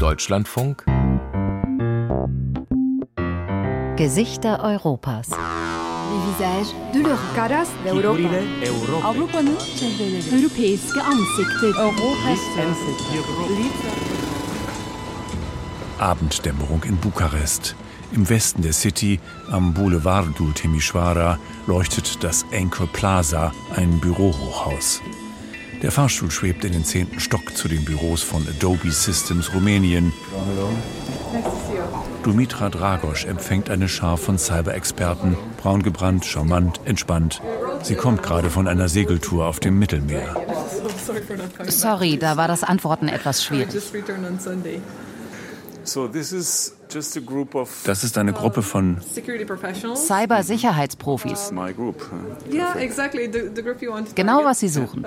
Deutschlandfunk Gesichter Europas. visage de l'Europe. Caras d'Europa. Avrupa'nın çehreleri. Europeiske. Europas Abenddämmerung in Bukarest. Im Westen der City, am Boulevardu Timișoara, leuchtet das Anchor Plaza, ein Bürohochhaus. Der Fahrstuhl schwebt in den zehnten Stock zu den Büros von Adobe Systems Rumänien. Dumitra Dragos empfängt eine Schar von Cyber-Experten, braun gebrannt, charmant, entspannt. Sie kommt gerade von einer Segeltour auf dem Mittelmeer. Sorry, da war das Antworten etwas schwierig. Das ist eine Gruppe von Cyber-Sicherheitsprofis. Genau, was Sie suchen.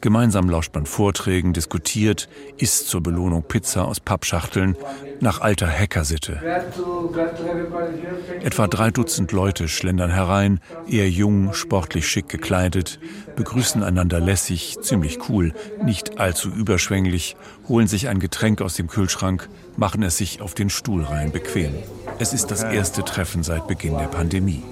Gemeinsam lauscht man Vorträgen, diskutiert, isst zur Belohnung Pizza aus Pappschachteln nach alter Hackersitte. Etwa drei Dutzend Leute schlendern herein, eher jung, sportlich schick gekleidet, begrüßen einander lässig, ziemlich cool, nicht allzu überschwänglich, holen sich ein Getränk aus dem Kühlschrank, machen es sich auf den Stuhl rein bequem. Es ist das erste Treffen seit Beginn der Pandemie.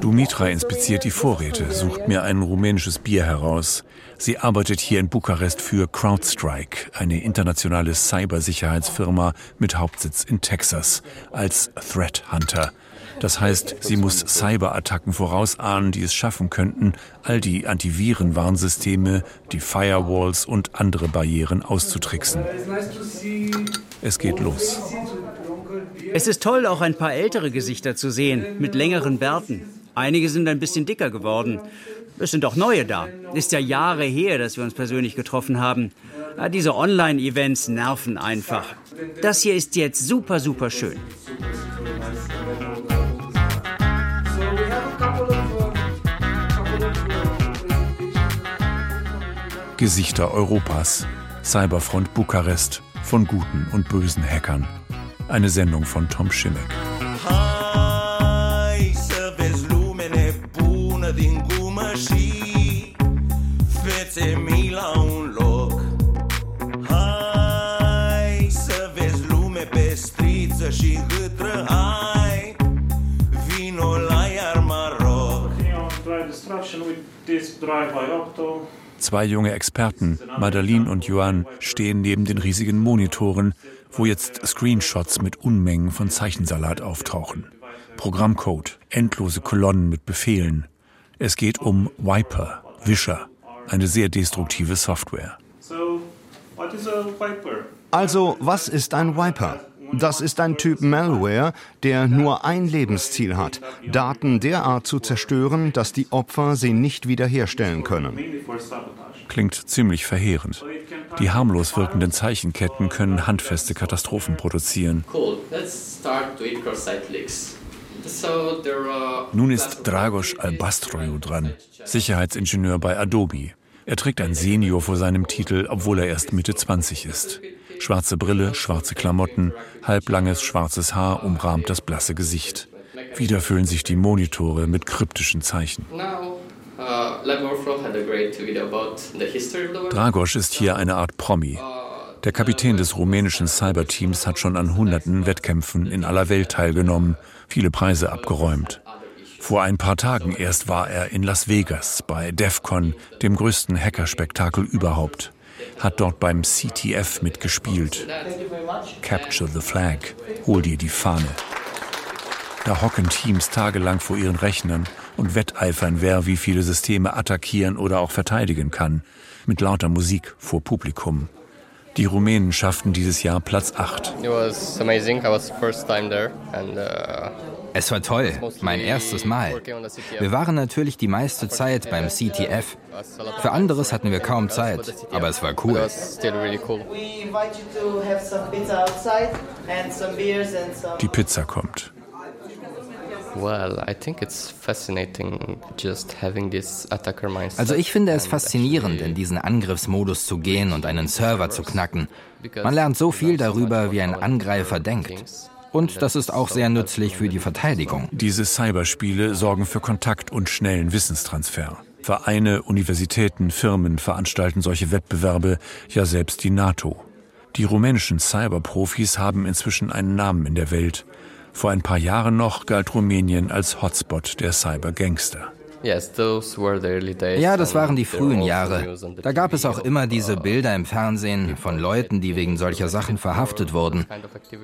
Dumitra inspiziert die Vorräte, sucht mir ein rumänisches Bier heraus. Sie arbeitet hier in Bukarest für CrowdStrike, eine internationale Cybersicherheitsfirma mit Hauptsitz in Texas, als Threat Hunter. Das heißt, sie muss Cyberattacken vorausahnen, die es schaffen könnten, all die Antivirenwarnsysteme, die Firewalls und andere Barrieren auszutricksen. Es geht los. Es ist toll, auch ein paar ältere Gesichter zu sehen, mit längeren Bärten. Einige sind ein bisschen dicker geworden. Es sind auch neue da. Ist ja Jahre her, dass wir uns persönlich getroffen haben. Ja, diese Online-Events nerven einfach. Das hier ist jetzt super, super schön. Gesichter Europas. Cyberfront Bukarest von guten und bösen Hackern. Eine Sendung von Tom Maroc. Zwei junge Experten, Madeleine und Johan, stehen neben den riesigen Monitoren, wo jetzt Screenshots mit Unmengen von Zeichensalat auftauchen. Programmcode, endlose Kolonnen mit Befehlen. Es geht um Viper, Wischer, eine sehr destruktive Software. Also, was ist ein Wiper? Das ist ein Typ Malware, der nur ein Lebensziel hat, Daten derart zu zerstören, dass die Opfer sie nicht wiederherstellen können. Klingt ziemlich verheerend. Die harmlos wirkenden Zeichenketten können handfeste Katastrophen produzieren. Nun ist Dragos Albastroiu dran, Sicherheitsingenieur bei Adobe. Er trägt ein Senior vor seinem Titel, obwohl er erst Mitte 20 ist. Schwarze Brille, schwarze Klamotten, halblanges schwarzes Haar umrahmt das blasse Gesicht. Wieder füllen sich die Monitore mit kryptischen Zeichen. now uh. Dragos ist hier eine Art Promi. Der Kapitän des rumänischen Cyberteams hat schon an hunderten Wettkämpfen in aller Welt teilgenommen, viele Preise abgeräumt. Vor ein paar Tagen erst war er in Las Vegas bei DEFCON, dem größten Hackerspektakel überhaupt. Hat dort beim CTF mitgespielt. Capture the Flag, hol dir die Fahne. Da hocken Teams tagelang vor ihren Rechnern und wetteifern, wer wie viele Systeme attackieren oder auch verteidigen kann. Mit lauter Musik vor Publikum. Die Rumänen schafften dieses Jahr Platz 8. It was amazing. I was first time there and uh, Es war toll, mein erstes Mal. Wir waren natürlich die meiste Zeit beim CTF. Für anderes hatten wir kaum Zeit, aber es war cool. Die Pizza kommt. Also ich finde es faszinierend, in diesen Angriffsmodus zu gehen und einen Server zu knacken. Man lernt so viel darüber, wie ein Angreifer denkt. Und das ist auch sehr nützlich für die Verteidigung. Diese Cyberspiele sorgen für Kontakt und schnellen Wissenstransfer. Vereine, Universitäten, Firmen veranstalten solche Wettbewerbe, ja selbst die NATO. Die rumänischen Cyberprofis haben inzwischen einen Namen in der Welt. Vor ein paar Jahren noch galt Rumänien als Hotspot der Cybergangster. Ja, das waren die frühen Jahre. Da gab es auch immer diese Bilder im Fernsehen von Leuten, die wegen solcher Sachen verhaftet wurden.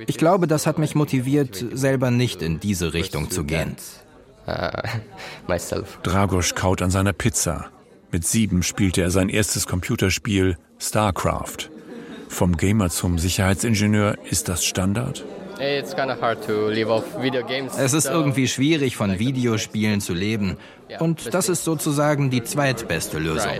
Ich glaube, das hat mich motiviert, selber nicht in diese Richtung zu gehen. Dragos kaut an seiner Pizza. Mit sieben spielte er sein erstes Computerspiel StarCraft. Vom Gamer zum Sicherheitsingenieur ist das Standard? Es ist irgendwie schwierig, von Videospielen zu leben. Und das ist sozusagen die zweitbeste Lösung.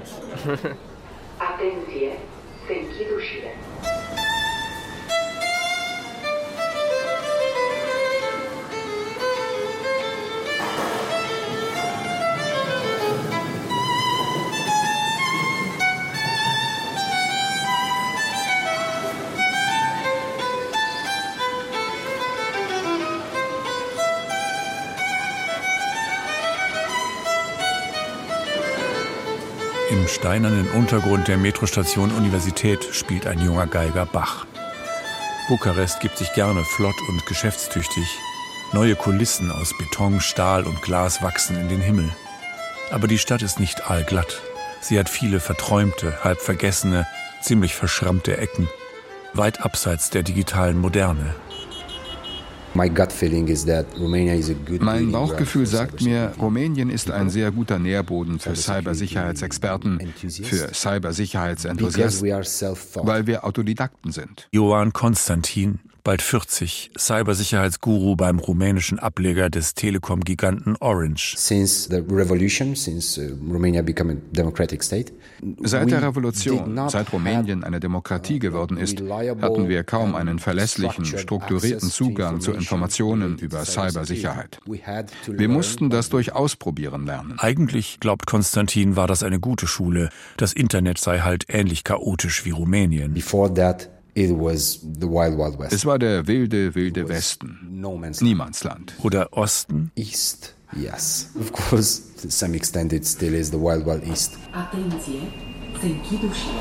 Im steinernen Untergrund der Metrostation Universität spielt ein junger Geiger Bach. Bukarest gibt sich gerne flott und geschäftstüchtig. Neue Kulissen aus Beton, Stahl und Glas wachsen in den Himmel. Aber die Stadt ist nicht allglatt. Sie hat viele verträumte, halb vergessene, ziemlich verschrammte Ecken, weit abseits der digitalen Moderne. Mein Bauchgefühl sagt mir, Rumänien ist ein sehr guter Nährboden für Cybersicherheitsexperten, für Cybersicherheitsenthusiasten, weil wir Autodidakten sind. Johann Konstantin, bald 40, Cybersicherheitsguru beim rumänischen Ableger des Telekom-Giganten Orange. Since the revolution, since Romania became a democratic state, Seit der Revolution, seit Rumänien eine Demokratie geworden ist, hatten wir kaum einen verlässlichen, strukturierten Zugang zu Informationen über Cybersicherheit. Wir mussten das durch Ausprobieren lernen. Eigentlich, glaubt Konstantin, war das eine gute Schule. Das Internet sei halt ähnlich chaotisch wie Rumänien. Before that, es war der wilde, wilde Westen. Niemandsland. Oder Osten? East. Yes, of course, to some extent it still is the Wild Wild East. Atenție, se închid ușile.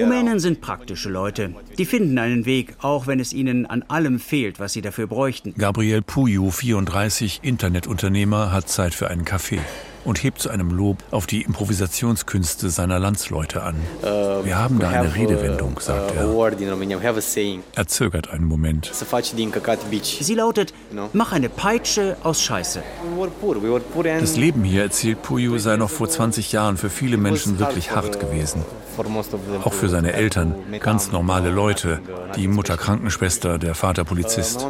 Rumänen sind praktische Leute. Die finden einen Weg, auch wenn es ihnen an allem fehlt, was sie dafür bräuchten. Gabriel Puyu, 34, Internetunternehmer, hat Zeit für einen Kaffee und hebt zu einem Lob auf die Improvisationskünste seiner Landsleute an. Uh, Wir haben da eine Redewendung, sagt er. Er zögert einen Moment. Sie lautet, mach eine Peitsche aus Scheiße. Das Leben hier, erzählt Puyu, sei noch vor 20 Jahren für viele Menschen wirklich hart gewesen. Auch für seine Eltern, ganz normale Leute, die Mutter Krankenschwester, der Vater Polizist.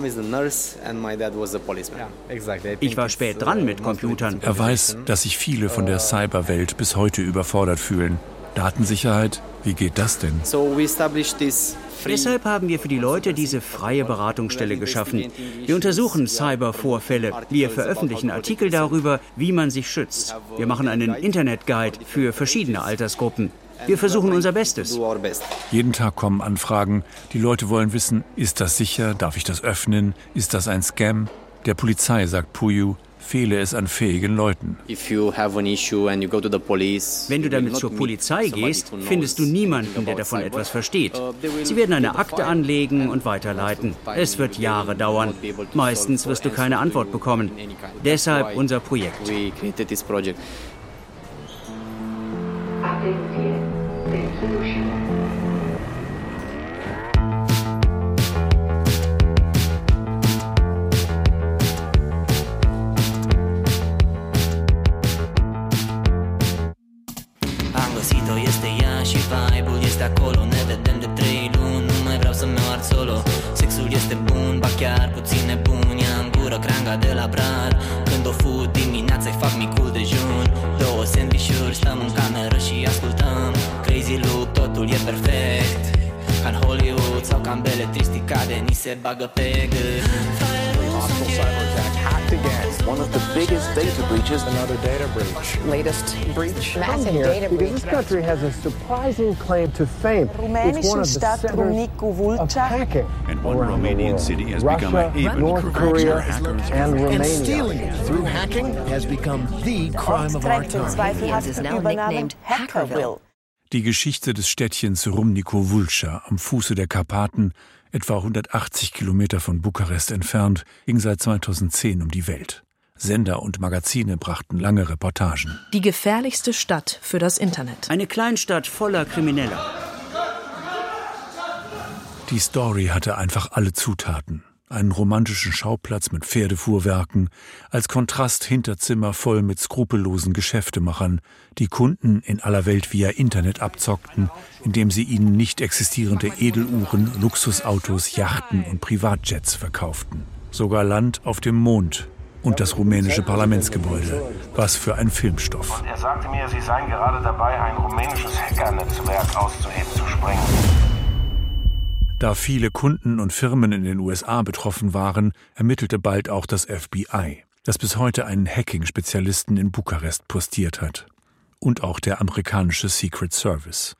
Ich war spät dran mit Computern. Er weiß, dass sich viele von der Cyberwelt bis heute überfordert fühlen. Datensicherheit, wie geht das denn? Deshalb haben wir für die Leute diese freie Beratungsstelle geschaffen. Wir untersuchen Cybervorfälle. Wir veröffentlichen Artikel darüber, wie man sich schützt. Wir machen einen Internetguide für verschiedene Altersgruppen. Wir versuchen unser Bestes. Jeden Tag kommen Anfragen. Die Leute wollen wissen, ist das sicher? Darf ich das öffnen? Ist das ein Scam? Der Polizei sagt Puyu, fehle es an fähigen Leuten. Wenn du damit zur Polizei gehst, findest du niemanden, der davon etwas versteht. Sie werden eine Akte anlegen und weiterleiten. Es wird Jahre dauern. Meistens wirst du keine Antwort bekommen. Deshalb unser Projekt. Attenzione, beletristica de ni se bagă pe gât hacked again. One of the biggest data breaches. Another data breach. Latest breach. Massive data breach. Because this country has a surprising claim to fame. It's one of the centers of hacking. And one Romanian city has Russia, become a haven North Korea, and Romania. And stealing it through hacking has become the crime of our time. is now nicknamed Hackerville. Die Geschichte des Städtchens Rumniko Vulca am Fuße der Karpaten, etwa 180 Kilometer von Bukarest entfernt, ging seit 2010 um die Welt. Sender und Magazine brachten lange Reportagen. Die gefährlichste Stadt für das Internet. Eine Kleinstadt voller Krimineller. Die Story hatte einfach alle Zutaten einen romantischen Schauplatz mit Pferdefuhrwerken, als Kontrast Hinterzimmer voll mit skrupellosen Geschäftemachern, die Kunden in aller Welt via Internet abzockten, indem sie ihnen nicht existierende Edeluhren, Luxusautos, Yachten und Privatjets verkauften. Sogar Land auf dem Mond und das rumänische Parlamentsgebäude. Was für ein Filmstoff. Und er sagte mir, Sie seien gerade dabei, ein rumänisches Hackernetzwerk auszuheben zu sprengen. Da viele Kunden und Firmen in den USA betroffen waren, ermittelte bald auch das FBI, das bis heute einen Hacking-Spezialisten in Bukarest postiert hat. Und auch der amerikanische Secret Service.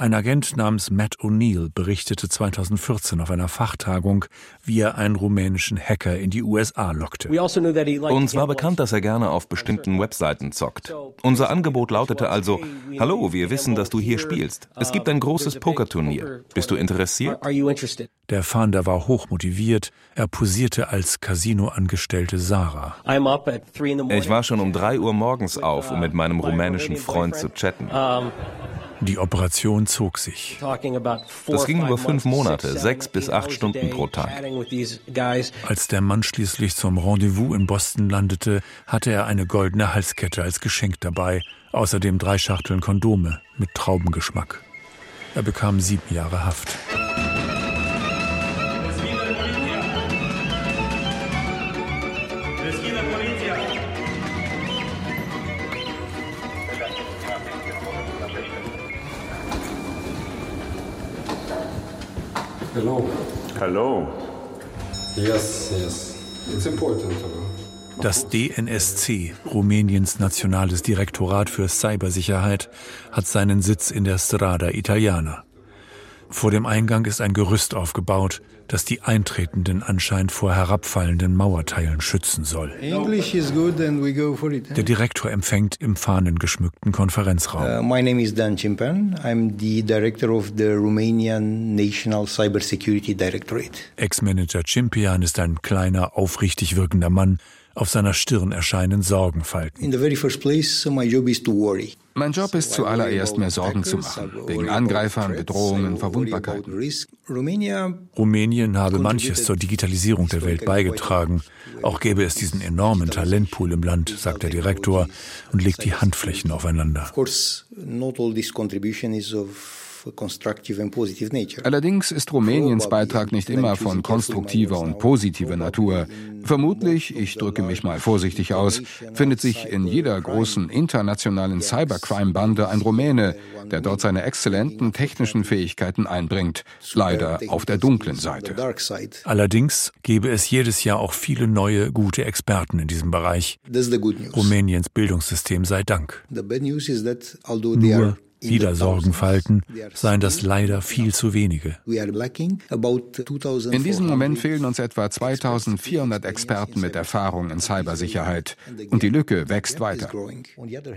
Ein Agent namens Matt O'Neill berichtete 2014 auf einer Fachtagung, wie er einen rumänischen Hacker in die USA lockte. Also Uns war bekannt, dass er gerne auf bestimmten Webseiten zockt. Unser Angebot lautete also, hallo, wir wissen, dass du hier spielst. Es gibt ein großes Pokerturnier. Bist du interessiert? Der Fahnder war hochmotiviert. Er posierte als Casinoangestellte Sarah. Ich war schon um drei Uhr morgens auf, um mit meinem rumänischen Freund zu chatten. Die Operation zog sich. Das ging über fünf Monate, sechs bis acht Stunden pro Tag. Als der Mann schließlich zum Rendezvous in Boston landete, hatte er eine goldene Halskette als Geschenk dabei, außerdem drei Schachteln Kondome mit Traubengeschmack. Er bekam sieben Jahre Haft. Hello. Hello. Yes, yes. It's important. Das DNSC, Rumäniens nationales Direktorat für Cybersicherheit, hat seinen Sitz in der Strada Italiana. Vor dem Eingang ist ein Gerüst aufgebaut, das die Eintretenden anscheinend vor herabfallenden Mauerteilen schützen soll. Der Direktor empfängt im fahnengeschmückten Konferenzraum. Uh, my name is Dan Cimpan. I'm the director of the Romanian National Cybersecurity Directorate. Ex-Manager Cimpian ist ein kleiner, aufrichtig wirkender Mann. Auf seiner Stirn erscheinen Sorgenfalten. In the very first place, my job is to worry. Mein Job ist zuallererst, mir Sorgen zu machen, wegen Angreifern, Bedrohungen, Verwundbarkeiten. Rumänien habe manches zur Digitalisierung der Welt beigetragen. Auch gäbe es diesen enormen Talentpool im Land, sagt der Direktor und legt die Handflächen aufeinander. Allerdings ist Rumäniens Beitrag nicht immer von konstruktiver und positiver Natur. Vermutlich, ich drücke mich mal vorsichtig aus, findet sich in jeder großen internationalen Cybercrime-Bande ein Rumäne, der dort seine exzellenten technischen Fähigkeiten einbringt, leider auf der dunklen Seite. Allerdings gäbe es jedes Jahr auch viele neue, gute Experten in diesem Bereich. Rumäniens Bildungssystem sei Dank. Nur wieder Sorgenfalten, seien das leider viel zu wenige. In diesem Moment fehlen uns etwa 2400 Experten mit Erfahrung in Cybersicherheit. Und die Lücke wächst weiter.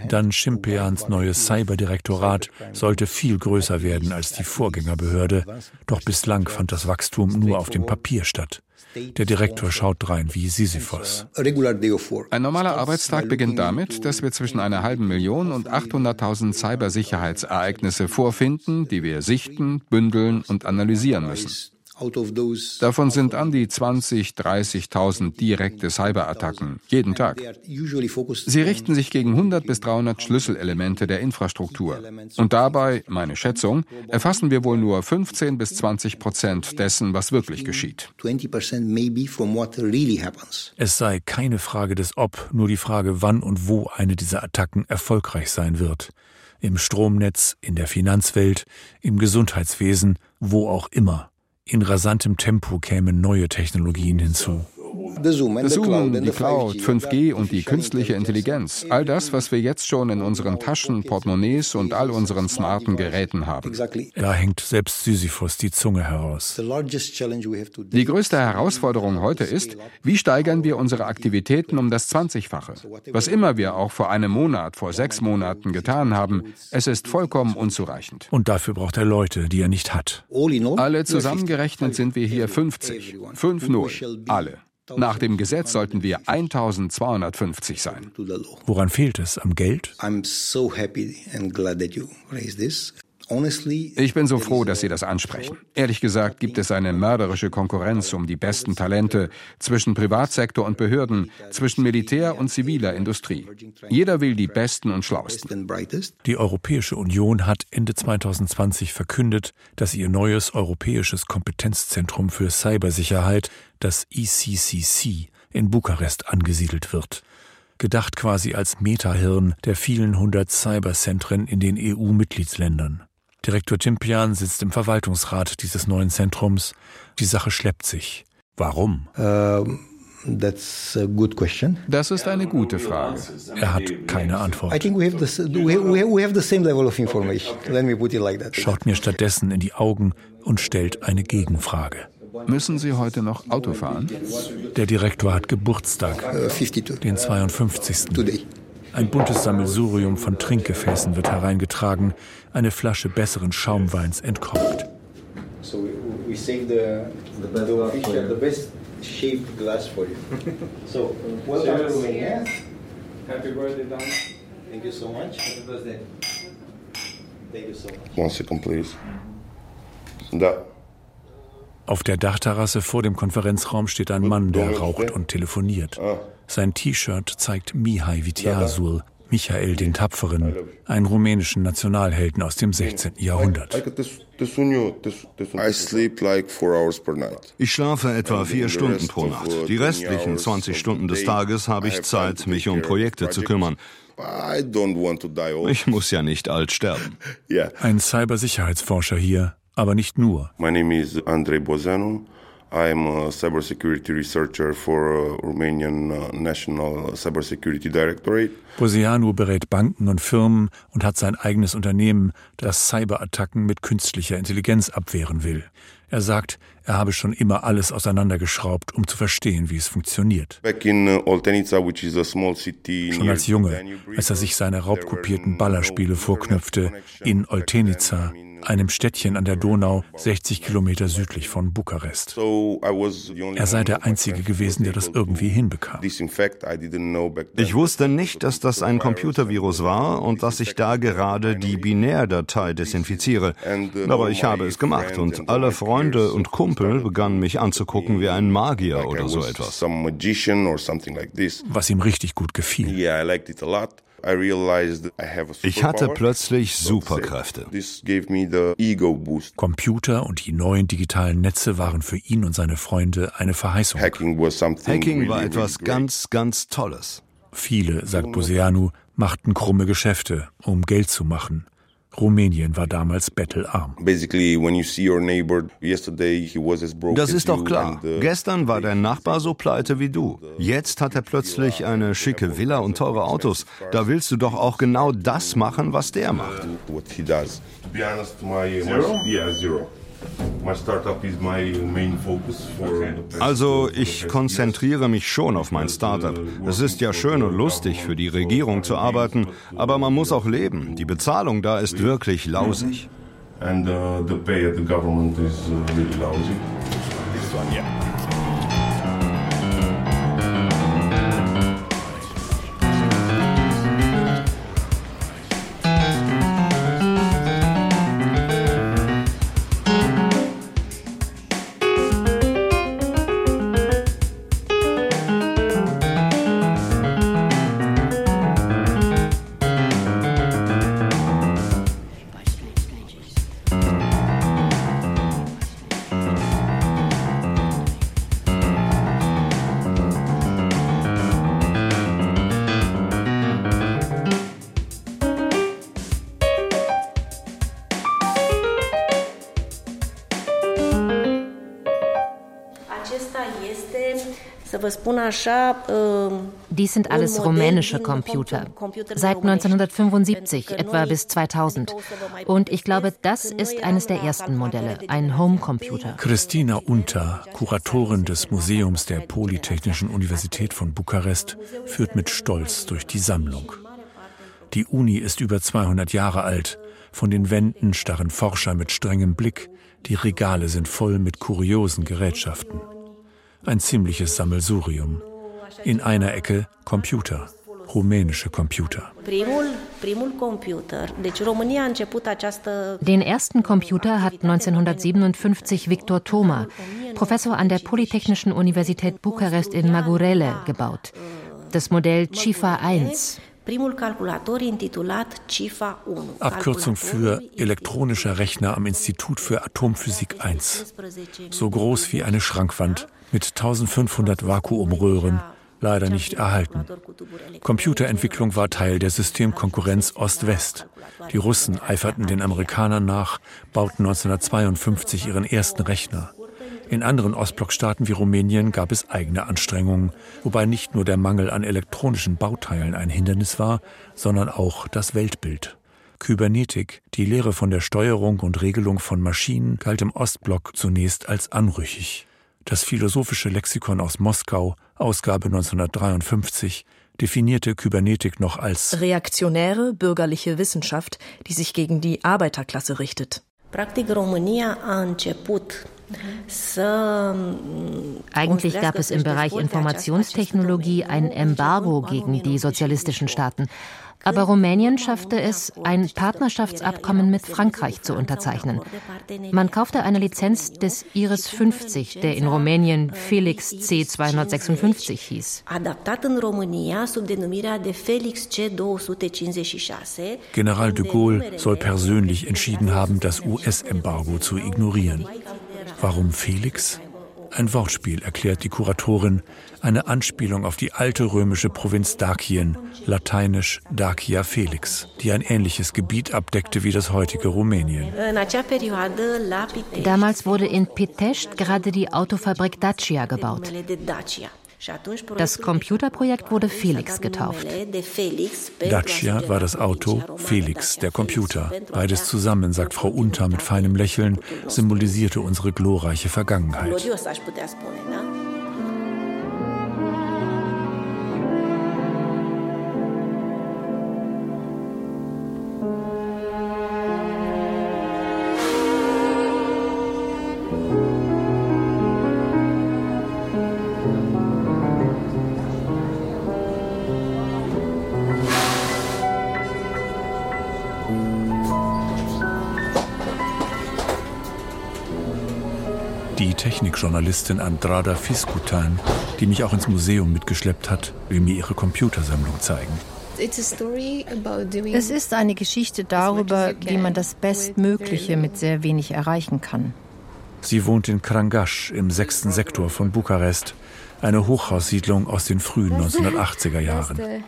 Dann Schimpeans neues Cyberdirektorat sollte viel größer werden als die Vorgängerbehörde. Doch bislang fand das Wachstum nur auf dem Papier statt. Der Direktor schaut rein wie Sisyphos. Ein normaler Arbeitstag beginnt damit, dass wir zwischen einer halben Million und 800.000 Cybersicherheitsereignisse vorfinden, die wir sichten, bündeln und analysieren müssen. Davon sind an die 20, 30.000 direkte Cyberattacken jeden Tag. Sie richten sich gegen 100 bis 300 Schlüsselelemente der Infrastruktur. Und dabei, meine Schätzung, erfassen wir wohl nur 15 bis 20 Prozent dessen, was wirklich geschieht. Es sei keine Frage des Ob, nur die Frage, wann und wo eine dieser Attacken erfolgreich sein wird. Im Stromnetz, in der Finanzwelt, im Gesundheitswesen wo auch immer. In rasantem Tempo kämen neue Technologien hinzu. Das Zoom, die Cloud, 5G und die künstliche Intelligenz. All das, was wir jetzt schon in unseren Taschen, Portemonnaies und all unseren smarten Geräten haben. Da hängt selbst Sisyphus die Zunge heraus. Die größte Herausforderung heute ist, wie steigern wir unsere Aktivitäten um das 20-fache? Was immer wir auch vor einem Monat, vor sechs Monaten getan haben, es ist vollkommen unzureichend. Und dafür braucht er Leute, die er nicht hat. Alle zusammengerechnet sind wir hier 50. 5-0. Alle. Nach dem Gesetz sollten wir 1250 sein. Woran fehlt es? Am Geld? Ich bin so froh, dass Sie das ansprechen. Ehrlich gesagt gibt es eine mörderische Konkurrenz um die besten Talente zwischen Privatsektor und Behörden, zwischen Militär und ziviler Industrie. Jeder will die Besten und Schlauesten. Die Europäische Union hat Ende 2020 verkündet, dass ihr neues europäisches Kompetenzzentrum für Cybersicherheit, das ECCC, in Bukarest angesiedelt wird gedacht quasi als Metahirn der vielen hundert Cyberzentren in den EU-Mitgliedsländern. Direktor Timpian sitzt im Verwaltungsrat dieses neuen Zentrums. Die Sache schleppt sich. Warum? Uh, das ist eine gute Frage. Er hat keine Antwort. Schaut mir stattdessen in die Augen und stellt eine Gegenfrage. Müssen Sie heute noch Auto fahren? Der Direktor hat Geburtstag, uh, den 52. Ein buntes Sammelsurium von Trinkgefäßen wird hereingetragen, eine Flasche besseren Schaumweins entkorkt. So we save the, the, the, official, the best shaped glass for you. so, welcome to Romania. Happy birthday, Don. Thank you so much. Happy birthday. Thank you so much. One second, please. Da. Auf der Dachterrasse vor dem Konferenzraum steht ein Mann, der raucht und telefoniert. Ah. Sein T-Shirt zeigt Mihai Vitiazul, Michael den Tapferen, einen rumänischen Nationalhelden aus dem 16. Jahrhundert. Ich schlafe etwa vier Stunden pro Nacht. Die restlichen 20 Stunden des Tages habe ich Zeit, mich um Projekte zu kümmern. Ich muss ja nicht alt sterben. Ein Cybersicherheitsforscher hier, aber nicht nur. Mein Name ist Andrei Bozanu. I'm a cybersecurity researcher for Romanian uh, National Cybersecurity Directorate. Boseanu berät Banken und Firmen und hat sein eigenes Unternehmen, das Cyberattacken mit künstlicher Intelligenz abwehren will. Er sagt, er habe schon immer alles auseinandergeschraubt, um zu verstehen, wie es funktioniert. Uh, schon als Junge, als er sich seine raubkopierten Ballerspiele vorknöpfte, in Oltenica, einem Städtchen an der Donau, 60 Kilometer südlich von Bukarest. Er sei der Einzige gewesen, der das irgendwie hinbekam. Ich wusste nicht, dass das ein Computervirus war und dass ich da gerade die Binärdatei desinfiziere. Aber ich habe es gemacht und alle Freunde und Kumpel begannen mich anzugucken wie ein Magier oder so etwas. Was ihm richtig gut gefiel. Ich hatte plötzlich Superkräfte. Computer und die neuen digitalen Netze waren für ihn und seine Freunde eine Verheißung. Hacking war etwas ganz, ganz Tolles. Viele, sagt Boseanu, machten krumme Geschäfte, um Geld zu machen. Rumänien war damals bettelarm. Das ist doch klar. Uh, Gestern war dein Nachbar so pleite wie du. Jetzt hat er plötzlich eine schicke Villa und teure Autos. Da willst du doch auch genau das machen, was der macht. Also ich konzentriere mich schon auf mein Startup. Es ist ja schön und lustig, für die Regierung zu arbeiten, aber man muss auch leben. Die Bezahlung da ist wirklich lausig. And uh, the pay at the government is uh, really lousy. This one, yeah. Dies sind alles rumänische Computer. Seit 1975, etwa bis 2000. Und ich glaube, das ist eines der ersten Modelle, ein Homecomputer. Christina Unter, Kuratorin des Museums der Polytechnischen Universität von Bukarest, führt mit Stolz durch die Sammlung. Die Uni ist über 200 Jahre alt. Von den Wänden starren Forscher mit strengem Blick. Die Regale sind voll mit kuriosen Gerätschaften. Ein ziemliches Sammelsurium. In einer Ecke Computer, rumänische Computer. Den ersten Computer hat 1957 Victor Toma, Professor an der Polytechnischen Universität Bukarest in Magurele, gebaut. Das Modell Chifa 1. Abkürzung für elektronischer Rechner am Institut für Atomphysik 1. So groß wie eine Schrankwand mit 1500 Vakuumröhren, leider nicht erhalten. Computerentwicklung war Teil der Systemkonkurrenz Ost-West. Die Russen eiferten den Amerikanern nach, bauten 1952 ihren ersten Rechner. In anderen Ostblockstaaten wie Rumänien gab es eigene Anstrengungen, wobei nicht nur der Mangel an elektronischen Bauteilen ein Hindernis war, sondern auch das Weltbild. Kybernetik, die Lehre von der Steuerung und Regelung von Maschinen, galt im Ostblock zunächst als anrüchig. Das philosophische Lexikon aus Moskau, Ausgabe 1953, definierte Kybernetik noch als reaktionäre bürgerliche Wissenschaft, die sich gegen die Arbeiterklasse richtet. Eigentlich gab es im Bereich Informationstechnologie ein Embargo gegen die sozialistischen Staaten. Aber Rumänien schaffte es, ein Partnerschaftsabkommen mit Frankreich zu unterzeichnen. Man kaufte eine Lizenz des Iris 50, der in Rumänien Felix C256 hieß. General de Gaulle soll persönlich entschieden haben, das US-Embargo zu ignorieren. Warum Felix? Ein Wortspiel, erklärt die Kuratorin, eine Anspielung auf die alte römische Provinz Dakien, lateinisch Dacia Felix, die ein ähnliches Gebiet abdeckte wie das heutige Rumänien. Damals wurde in Pitești gerade die Autofabrik Dacia gebaut. Das Computerprojekt wurde Felix getauft. Dacia war das Auto, Felix der Computer. Beides zusammen, sagt Frau Unter mit feinem Lächeln, symbolisierte unsere glorreiche Vergangenheit. Technikjournalistin Andrada Fiskutan, die mich auch ins Museum mitgeschleppt hat, will mir ihre Computersammlung zeigen. Es ist eine Geschichte darüber, wie man das Bestmögliche mit sehr wenig erreichen kann. Sie wohnt in Krangash im sechsten Sektor von Bukarest, eine Hochhaussiedlung aus den frühen 1980er Jahren.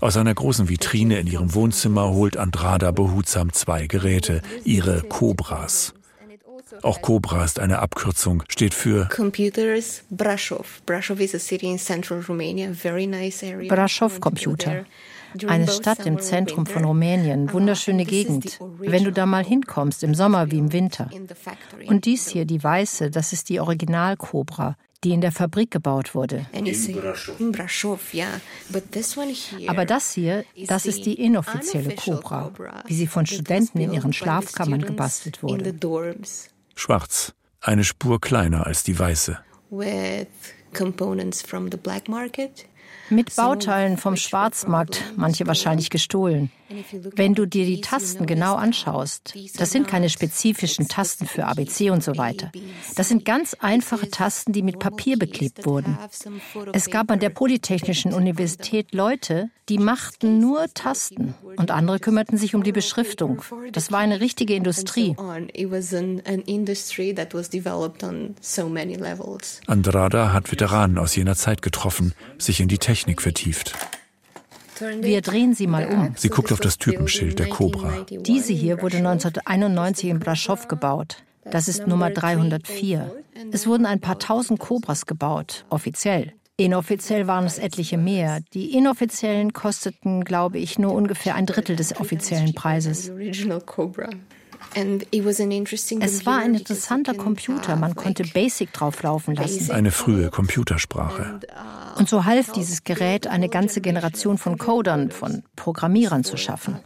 Aus einer großen Vitrine in ihrem Wohnzimmer holt Andrada behutsam zwei Geräte, ihre Cobras. Auch Cobra ist eine Abkürzung, steht für Computers Brasov. Brasov is a city in central Romania, very nice area. Brasov Computer. Eine Stadt im Zentrum von Rumänien, wunderschöne Gegend. Wenn du da mal hinkommst, im Sommer wie im Winter. Und dies hier, die weiße, das ist die Original-Cobra, die in der Fabrik gebaut wurde. Aber das hier, das ist die inoffizielle Cobra, wie sie von Studenten in ihren Schlafkammern gebastelt wurde. Schwarz, eine Spur kleiner als die weiße. Mit Bauteilen vom Schwarzmarkt, manche wahrscheinlich gestohlen. Wenn du dir die Tasten genau anschaust, das sind keine spezifischen Tasten für ABC und so weiter. Das sind ganz einfache Tasten, die mit Papier beklebt wurden. Es gab an der Polytechnischen Universität Leute, die machten nur Tasten und andere kümmerten sich um die Beschriftung. Das war eine richtige Industrie. Andrada hat Veteranen aus jener Zeit getroffen, sich in die Technik vertieft. Wir drehen sie mal um. Sie guckt auf das Typenschild der Cobra. Diese hier wurde 1991 in Braschow gebaut. Das ist Nummer 304. Es wurden ein paar tausend Cobras gebaut, offiziell. Inoffiziell waren es etliche mehr. Die inoffiziellen kosteten, glaube ich, nur ungefähr ein Drittel des offiziellen Preises. Es war ein interessanter Computer, man konnte Basic drauflaufen lassen. Eine frühe Computersprache. Uh, Und so half dieses Gerät, eine ganze Generation von Codern, von Programmierern zu schaffen.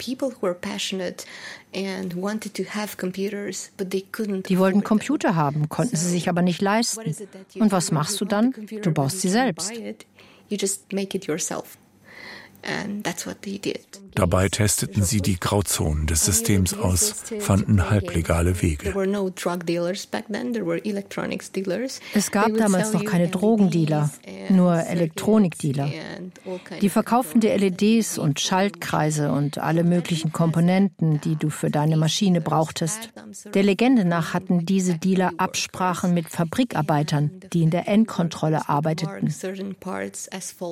Die wollten Computer haben, konnten sie sich aber nicht leisten. Und was machst du dann? Du baust sie selbst. Dabei testeten sie die Grauzonen des Systems aus, fanden halblegale Wege. Es gab damals noch keine Drogendealer, nur Elektronikdealer. Die verkauften dir LEDs und Schaltkreise und alle möglichen Komponenten, die du für deine Maschine brauchtest. Der Legende nach hatten diese Dealer Absprachen mit Fabrikarbeitern, die in der Endkontrolle arbeiteten.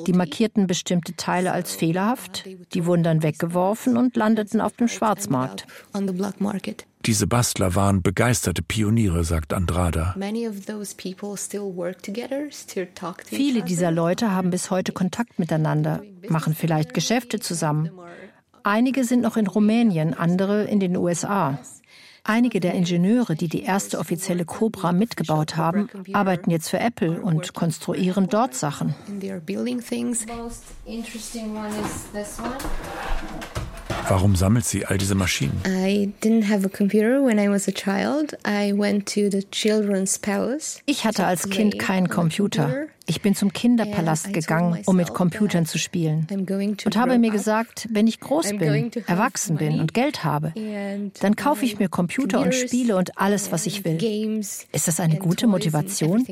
Die markierten bestimmte Teile als fehlerhaft, die wurden dann weggeworfen und landeten auf dem Schwarzmarkt. Diese Bastler waren begeisterte Pioniere, sagt Andrada. Viele dieser Leute haben bis heute Kontakt miteinander, machen vielleicht Geschäfte zusammen. Einige sind noch in Rumänien, andere in den USA. Einige der Ingenieure, die die erste offizielle Cobra mitgebaut haben, arbeiten jetzt für Apple und konstruieren dort Sachen. Warum sammelt sie all diese Maschinen? Ich hatte als Kind keinen Computer. Ich bin zum Kinderpalast gegangen, um mit Computern zu spielen. Und habe mir gesagt, wenn ich groß bin, erwachsen bin und Geld habe, dann kaufe ich mir Computer und Spiele und alles, was ich will. Ist das eine gute Motivation?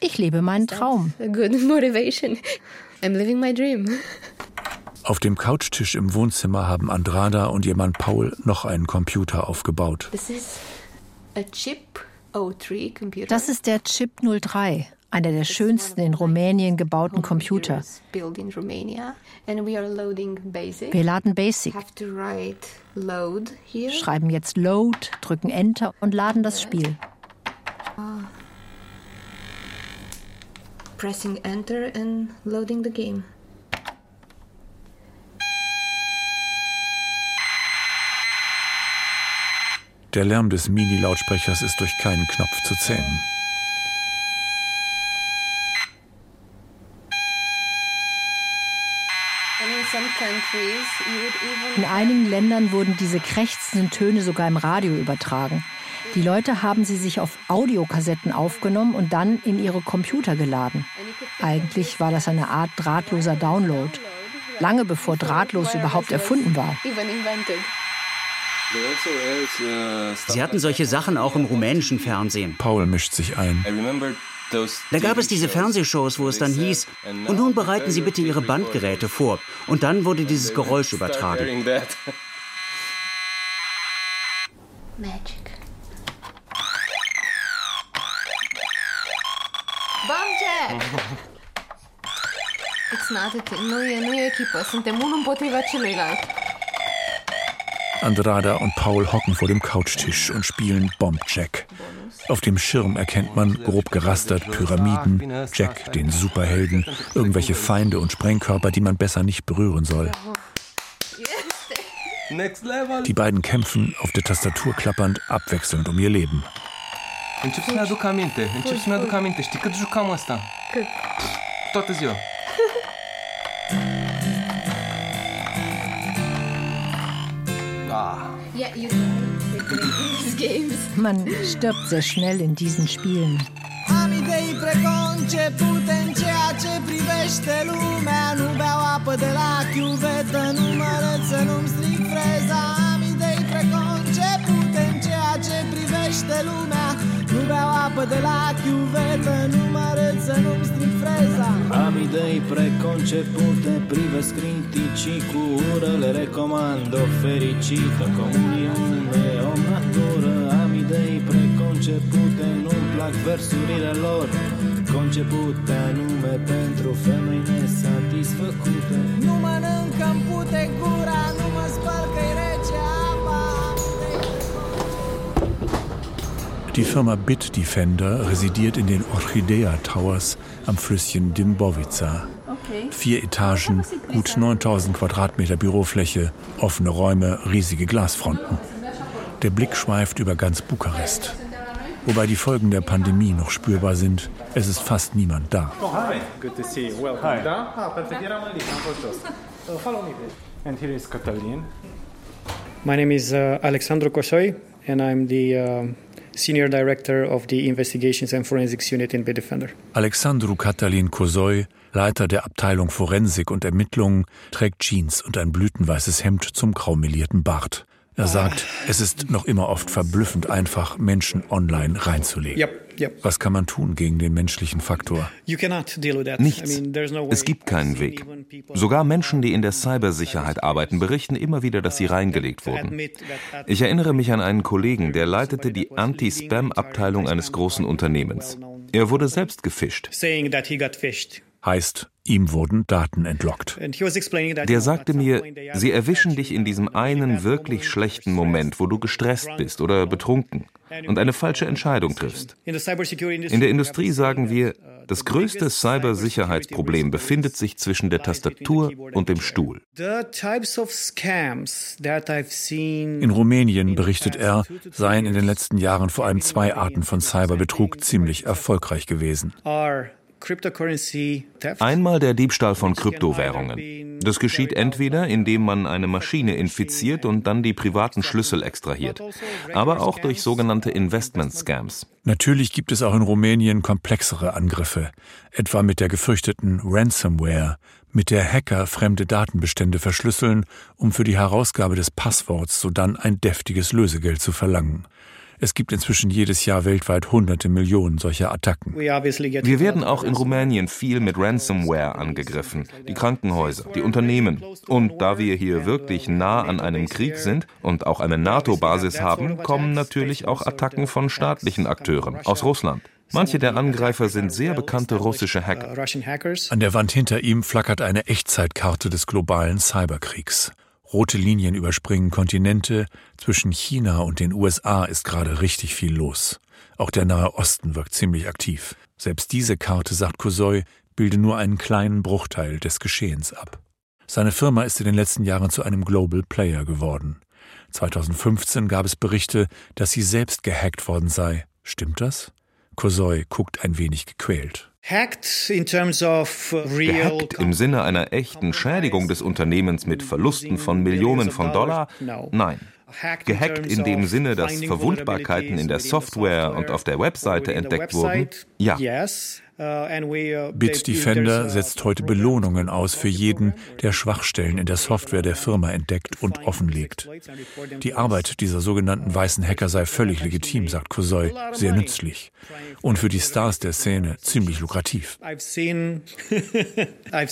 Ich lebe meinen Traum. I'm living my dream. Auf dem Couchtisch im Wohnzimmer haben Andrada und ihr Mann Paul noch einen Computer aufgebaut. Das ist der Chip 03, einer der schönsten in Rumänien gebauten Computer. Wir laden Basic, schreiben jetzt Load, drücken Enter und laden das Spiel. Ah. Pressing Enter and loading the game. Der Lärm des Mini-Lautsprechers ist durch keinen Knopf zu zähmen. In einigen Ländern wurden diese krächzenden Töne sogar im Radio übertragen. Die Leute haben sie sich auf Audiokassetten aufgenommen und dann in ihre Computer geladen. Eigentlich war das eine Art drahtloser Download, lange bevor drahtlos überhaupt erfunden war. Sie hatten solche Sachen auch im rumänischen Fernsehen. Paul mischt sich ein. Da gab es diese Fernsehshows, wo es dann hieß, und nun bereiten Sie bitte Ihre Bandgeräte vor. Und dann wurde dieses Geräusch übertragen. Magic. Bomb It's not a team. Nu e, nu e echipă. Suntem unul împotriva celuilalt. Andrada und Paul hocken vor dem Couchtisch und spielen Bombjack. Auf dem Schirm erkennt man, grob gerastert, Pyramiden, Jack, den Superhelden, irgendwelche Feinde und Sprengkörper, die man besser nicht berühren soll. Die beiden kämpfen, auf der Tastatur klappernd, abwechselnd um ihr Leben. Încep să-mi aduc aminte, încep să-mi aduc aminte. Știi cât jucam asta? Cât? Toată ziua. Man stirbt sehr schnell in diesen Spielen. Am idei preconcepute în ceea ce privește lumea. Nu beau apă de la chiuvetă, nu mă să nu-mi stric freza. Am idei preconcepute în ceea ce privește lumea. Nu beau apă de la chiuvetă, nu mă să nu-mi stric freza. Am idei preconcepute, privesc criticii cu ură Le recomand o fericită comuniune, o natură Am idei preconcepute, nu-mi plac versurile lor. Concepute anume pentru femei nesatisfăcute. Nu mănâncă-mi pute gura, nu mă spăl că-i rece Die Firma Bitdefender residiert in den Orchidea Towers am Flüsschen Dimbovica. Vier Etagen, gut 9000 Quadratmeter Bürofläche, offene Räume, riesige Glasfronten. Der Blick schweift über ganz Bukarest. Wobei die Folgen der Pandemie noch spürbar sind, es ist fast niemand da. Oh, hi. Good to see you. Welcome. Hi. Ah, perfect. Eram în Follow me, please. And here is Catalin. My name is uh, Alexandru Kosoi, and I'm the uh, Senior Director of the Investigations and Forensics Unit in Bitdefender. Alexandru Katalin Kosoi, Leiter der Abteilung Forensik und Ermittlungen, trägt Jeans und ein blütenweißes Hemd zum graumelierten Bart. Er sagt, es ist noch immer oft verblüffend einfach, Menschen online reinzulegen. Yep. Was kann man tun gegen den menschlichen Faktor? Nichts. Es gibt keinen Weg. Sogar Menschen, die in der Cybersicherheit arbeiten, berichten immer wieder, dass sie reingelegt wurden. Ich erinnere mich an einen Kollegen, der leitete die Anti-Spam-Abteilung eines großen Unternehmens. Er wurde selbst gefischt. Heißt, ihm wurden Daten entlockt. Der sagte mir, sie erwischen dich in diesem einen wirklich schlechten Moment, wo du gestresst bist oder betrunken und eine falsche Entscheidung triffst. In der Industrie sagen wir, das größte Cybersicherheitsproblem befindet sich zwischen der Tastatur und dem Stuhl. In Rumänien, berichtet er, seien in den letzten Jahren vor allem zwei Arten von Cyberbetrug ziemlich erfolgreich gewesen. Einmal der Diebstahl von Kryptowährungen. Das geschieht entweder, indem man eine Maschine infiziert und dann die privaten Schlüssel extrahiert, aber auch durch sogenannte Investment-Scams. Natürlich gibt es auch in Rumänien komplexere Angriffe, etwa mit der gefürchteten Ransomware, mit der Hacker fremde Datenbestände verschlüsseln, um für die Herausgabe des Passworts sodann ein deftiges Lösegeld zu verlangen. Es gibt inzwischen jedes Jahr weltweit hunderte Millionen solcher Attacken. Wir werden auch in Rumänien viel mit Ransomware angegriffen. Die Krankenhäuser, die Unternehmen. Und da wir hier wirklich nah an einem Krieg sind und auch eine NATO-Basis haben, kommen natürlich auch Attacken von staatlichen Akteuren aus Russland. Manche der Angreifer sind sehr bekannte russische Hacker. An der Wand hinter ihm flackert eine Echtzeitkarte des globalen Cyberkriegs. Rote Linien überspringen Kontinente, zwischen China und den USA ist gerade richtig viel los. Auch der Nahe Osten wirkt ziemlich aktiv. Selbst diese Karte, sagt Kosoi, bilde nur einen kleinen Bruchteil des Geschehens ab. Seine Firma ist in den letzten Jahren zu einem Global Player geworden. 2015 gab es Berichte, dass sie selbst gehackt worden sei. Stimmt das? Kosoi guckt ein wenig gequält. Gehackt im Sinne einer echten Schädigung des Unternehmens mit Verlusten von Millionen von Dollar? Nein. Gehackt in dem Sinne, dass Verwundbarkeiten in der Software und auf der Webseite entdeckt wurden? Ja. Uh, uh, Bitdefender setzt heute Belohnungen aus für jeden, der Schwachstellen in der Software der Firma entdeckt und offenlegt. Die Arbeit dieser sogenannten weißen Hacker sei völlig legitim, sagt Kosoi, sehr nützlich. Und für die Stars der Szene ziemlich lukrativ.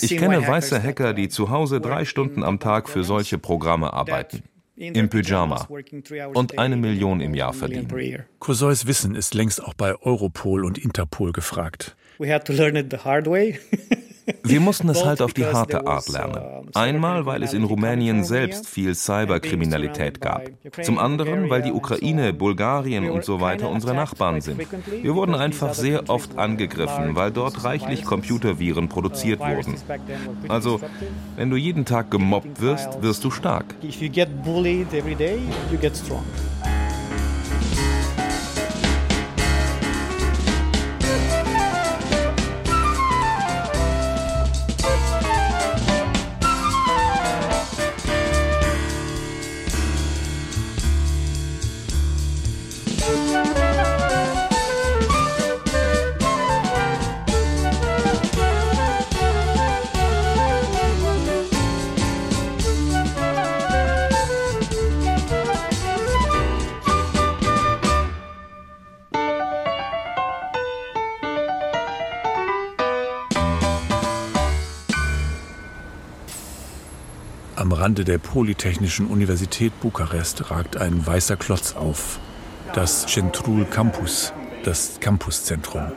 Ich kenne weiße Hacker, die zu Hause drei Stunden am Tag für solche Programme arbeiten im Pyjama und eine Million im Jahr verdienen. Kosois Wissen ist längst auch bei Europol und Interpol gefragt. Wir mussten es halt auf die harte Art lernen. Einmal, weil es in Rumänien selbst viel Cyberkriminalität gab. Zum anderen, weil die Ukraine, Bulgarien und so weiter unsere Nachbarn sind. Wir wurden einfach sehr oft angegriffen, weil dort reichlich Computerviren produziert wurden. Also, wenn du jeden Tag gemobbt wirst, wirst du stark. If you get bullied every day, you get strong. Rande der Polytechnischen Universität Bukarest ragt ein weißer Klotz auf. Das Centrul Campus, das Campuszentrum.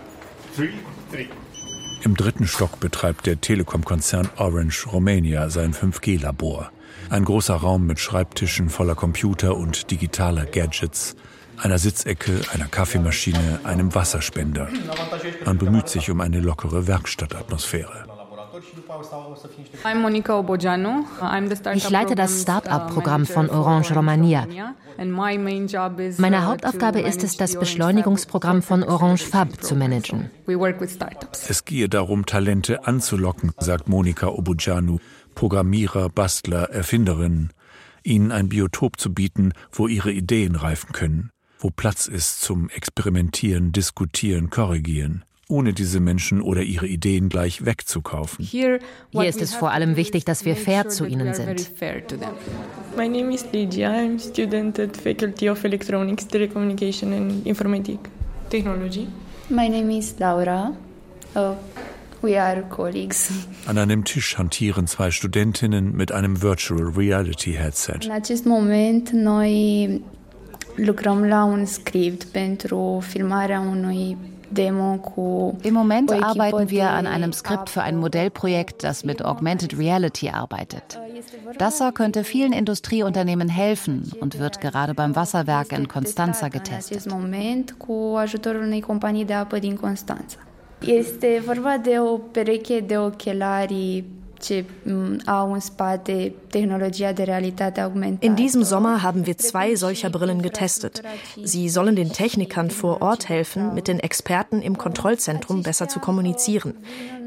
Im dritten Stock betreibt der Telekom-Konzern Orange Romania sein 5G-Labor. Ein großer Raum mit Schreibtischen voller Computer und digitaler Gadgets. einer Sitzecke, einer Kaffeemaschine, einem Wasserspender. Man bemüht sich um eine lockere Werkstattatmosphäre. Ich leite das Start-up-Programm von Orange Romania. Meine Hauptaufgabe ist es, das Beschleunigungsprogramm von Orange Fab zu managen. Es gehe darum, Talente anzulocken, sagt Monika Obujanu, Programmierer, Bastler, Erfinderinnen, ihnen ein Biotop zu bieten, wo ihre Ideen reifen können, wo Platz ist zum Experimentieren, Diskutieren, Korrigieren ohne diese Menschen oder ihre Ideen gleich wegzukaufen. Hier ist es vor allem wichtig, dass wir fair zu ihnen sind. My name is Lydia. I'm student at Faculty of Electronics, Telecommunication and Informatic Technology. My name is Laura. Oh. We are colleagues. An einem Tisch hantieren zwei Studentinnen mit einem Virtual Reality Headset. În acest moment noi lucrăm la un script pentru filmarea unui im Moment arbeiten wir an einem Skript für ein Modellprojekt, das mit Augmented Reality arbeitet. DASA könnte vielen Industrieunternehmen helfen und wird gerade beim Wasserwerk in Constanza getestet. Este vorba de o pereche de ochelari In diesem Sommer haben wir zwei solcher Brillen getestet. Sie sollen den Technikern vor Ort helfen, mit den Experten im Kontrollzentrum besser zu kommunizieren.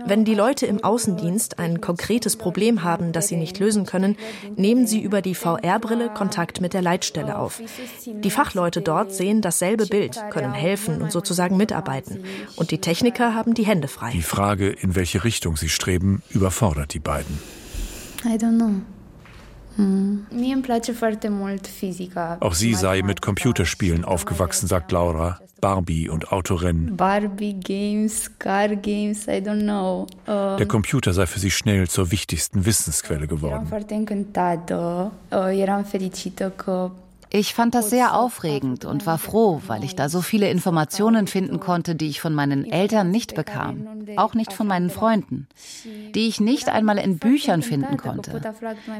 Wenn die Leute im Außendienst ein konkretes Problem haben, das sie nicht lösen können, nehmen sie über die VR-Brille Kontakt mit der Leitstelle auf. Die Fachleute dort sehen dasselbe Bild, können helfen und sozusagen mitarbeiten. Und die Techniker haben die Hände frei. Die Frage, in welche Richtung sie streben, überfordert die beiden. I don't know. Hm. Auch sie sei mit Computerspielen aufgewachsen, sagt Laura. Barbie und Autorennen. Barbie Games, Car Games, I don't know. Der Computer sei für sie schnell zur wichtigsten Wissensquelle geworden. Ich fand das sehr aufregend und war froh, weil ich da so viele Informationen finden konnte, die ich von meinen Eltern nicht bekam, auch nicht von meinen Freunden, die ich nicht einmal in Büchern finden konnte.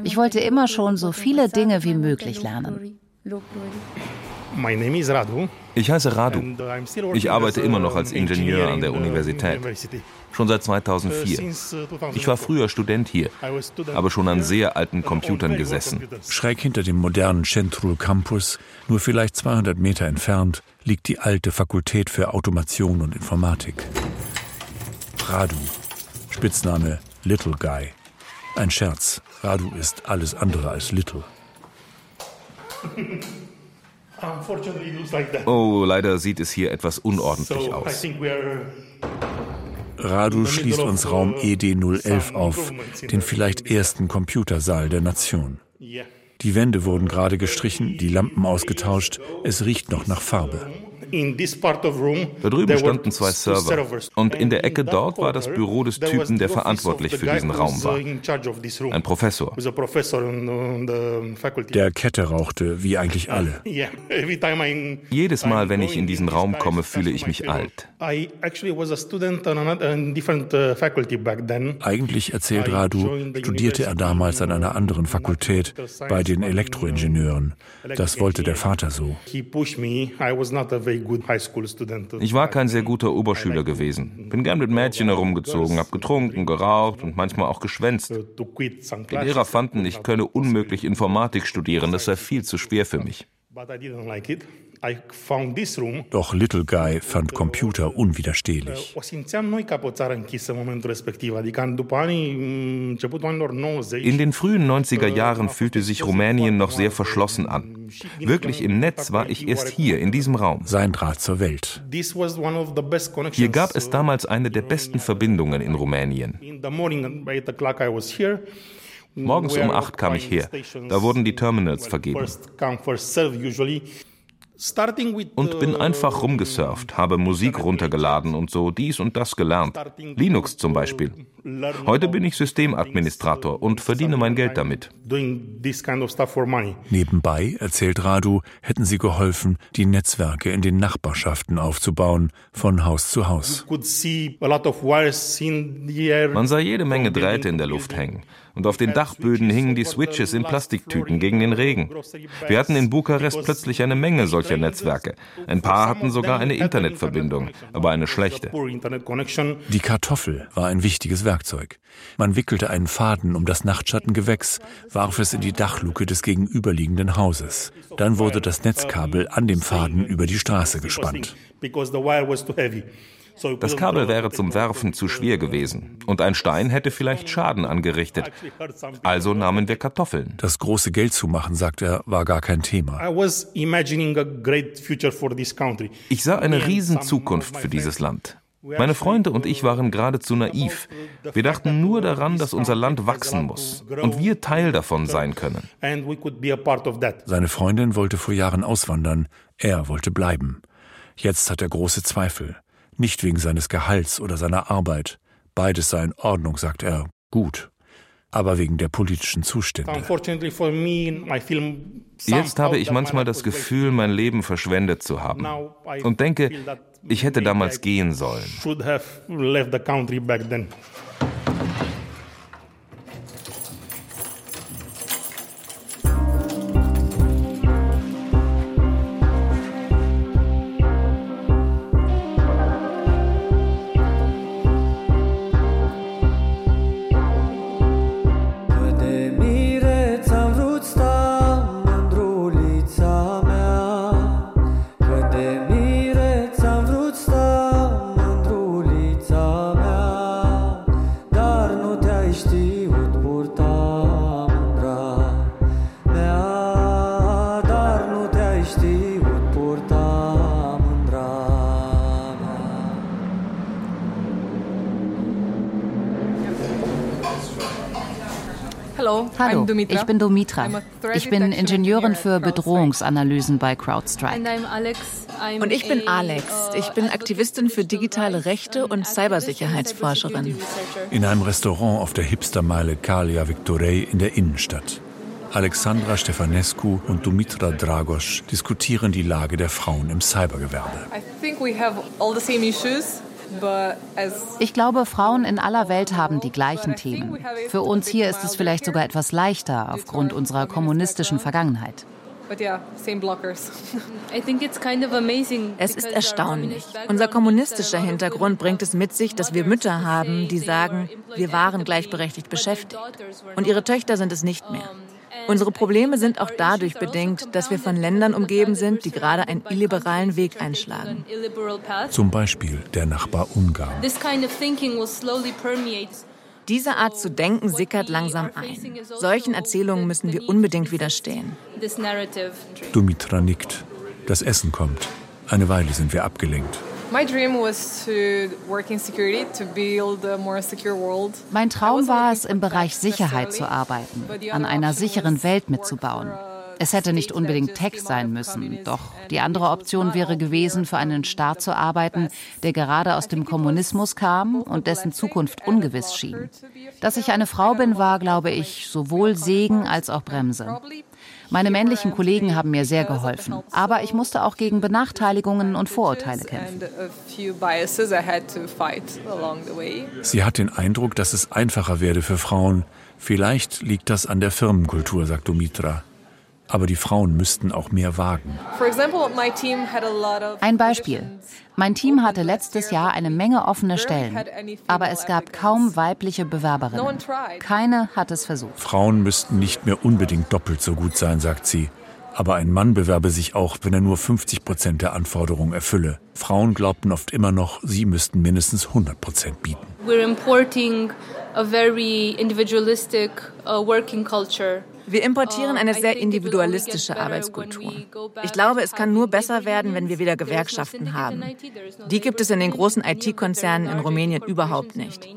Ich wollte immer schon so viele Dinge wie möglich lernen. Ich heiße Radu. Ich arbeite immer noch als Ingenieur an der Universität. Schon seit 2004. Ich war früher Student hier, aber schon an sehr alten Computern gesessen. Schräg hinter dem modernen Central Campus, nur vielleicht 200 Meter entfernt, liegt die alte Fakultät für Automation und Informatik. Radu, Spitzname Little Guy. Ein Scherz. Radu ist alles andere als Little. Oh, leider sieht es hier etwas unordentlich aus. Radu schließt uns Raum ED011 auf, den vielleicht ersten Computersaal der Nation. Die Wände wurden gerade gestrichen, die Lampen ausgetauscht, es riecht noch nach Farbe. Da drüben standen zwei Server. Und in der Ecke dort war das Büro des Typen, der verantwortlich für diesen Raum war. Ein Professor. Der Kette rauchte, wie eigentlich alle. Jedes Mal, wenn ich in diesen Raum komme, fühle ich mich alt. Uh, eigentlich, erzählt Radu, studierte er damals an einer anderen Fakultät, bei den Elektroingenieuren. Das wollte der Vater so. Ich war kein sehr guter Oberschüler gewesen. Bin gern mit Mädchen herumgezogen, hab getrunken, geraucht und manchmal auch geschwänzt. Die Lehrer fanden, ich könne unmöglich Informatik studieren, das sei viel zu schwer für mich. Doch Little Guy fand Computer unwiderstehlich. In den frühen 90er Jahren fühlte sich Rumänien noch sehr verschlossen an. Wirklich im Netz war ich erst hier, in diesem Raum. Sein Draht zur Welt. Hier gab es damals eine der besten Verbindungen in Rumänien. Morgens um acht kam ich her. Da wurden die Terminals vergeben und bin einfach rumgesurft, habe Musik runtergeladen und so dies und das gelernt. Linux zum Beispiel. Heute bin ich Systemadministrator und verdiene mein Geld damit. Nebenbei, erzählt Radu, hätten sie geholfen, die Netzwerke in den Nachbarschaften aufzubauen, von Haus zu Haus. Man sah jede Menge Drähte in der Luft hängen und auf den Dachböden hingen die Switches in Plastiktüten gegen den Regen. Wir hatten in Bukarest plötzlich eine Menge solcher Netzwerke. Ein paar hatten sogar eine Internetverbindung, aber eine schlechte. Die Kartoffel war ein wichtiges Werkzeug. Man wickelte einen Faden um das Nachtschattengewächs, warf es in die Dachluke des gegenüberliegenden Hauses. Dann wurde das Netzkabel an dem Faden über die Straße gespannt. Das Kabel wäre zum Werfen zu schwer gewesen und ein Stein hätte vielleicht Schaden angerichtet. Also nahmen wir Kartoffeln. Das große Geld zu machen, sagt er, war gar kein Thema. Ich sah eine riesen Zukunft für dieses Land. Meine Freunde und ich waren geradezu naiv. Wir dachten nur daran, dass unser Land wachsen muss und wir Teil davon sein können. Seine Freundin wollte vor Jahren auswandern, er wollte bleiben. Jetzt hat er große Zweifel. Nicht wegen seines Gehalts oder seiner Arbeit. Beides sei in Ordnung, sagt er. Gut. Aber wegen der politischen Zustände. Jetzt habe ich manchmal das Gefühl, mein Leben verschwendet zu haben. Und denke, ich hätte damals gehen sollen. Hallo, ich bin Domitra. Ich bin Ingenieurin für Bedrohungsanalysen bei CrowdStrike. Und ich bin Alex. Ich bin Aktivistin für digitale Rechte und Cybersicherheitsforscherin. In einem Restaurant auf der Hipstermeile Kalia Victorei in der Innenstadt. Alexandra Stefanescu und Dumitra Dragos diskutieren die Lage der Frauen im Cybergewerbe. I think we have all the same issues. Ich glaube, Frauen in aller Welt haben die gleichen Themen. Für uns hier ist es vielleicht sogar etwas leichter aufgrund unserer kommunistischen Vergangenheit. Es ist erstaunlich. Unser kommunistischer Hintergrund bringt es mit sich, dass wir Mütter haben, die sagen, wir waren gleichberechtigt beschäftigt. Und ihre Töchter sind es nicht mehr. Unsere Probleme sind auch dadurch bedingt, dass wir von Ländern umgeben sind, die gerade einen illiberalen Weg einschlagen. Zum Beispiel der Nachbar Ungarn. Diese Art zu denken sickert langsam ein. Solchen Erzählungen müssen wir unbedingt widerstehen. Dumitra nickt. Das Essen kommt. Eine Weile sind wir abgelenkt. Mein Traum war es, im Bereich Sicherheit zu arbeiten, an einer sicheren Welt mitzubauen. Es hätte nicht unbedingt Tech sein müssen, doch die andere Option wäre gewesen, für einen Staat zu arbeiten, der gerade aus dem Kommunismus kam und dessen Zukunft ungewiss schien. Dass ich eine Frau bin, war, glaube ich, sowohl Segen als auch Bremse. Meine männlichen Kollegen haben mir sehr geholfen, aber ich musste auch gegen Benachteiligungen und Vorurteile kämpfen. Sie hat den Eindruck, dass es einfacher werde für Frauen. Vielleicht liegt das an der Firmenkultur, sagt Dumitra. Aber die Frauen müssten auch mehr wagen. Ein Beispiel. Mein Team hatte letztes Jahr eine Menge offene Stellen, aber es gab kaum weibliche Bewerberinnen. Keine hat es versucht. Frauen müssten nicht mehr unbedingt doppelt so gut sein, sagt sie. Aber ein Mann bewerbe sich auch, wenn er nur 50 Prozent der Anforderungen erfülle. Frauen glaubten oft immer noch, sie müssten mindestens 100 Prozent bieten. We're importing a very individualistic uh, working culture. Wir importieren eine sehr individualistische Arbeitskultur. Ich glaube, es kann nur besser werden, wenn wir wieder Gewerkschaften haben. Die gibt es in den großen IT-Konzernen in Rumänien überhaupt nicht.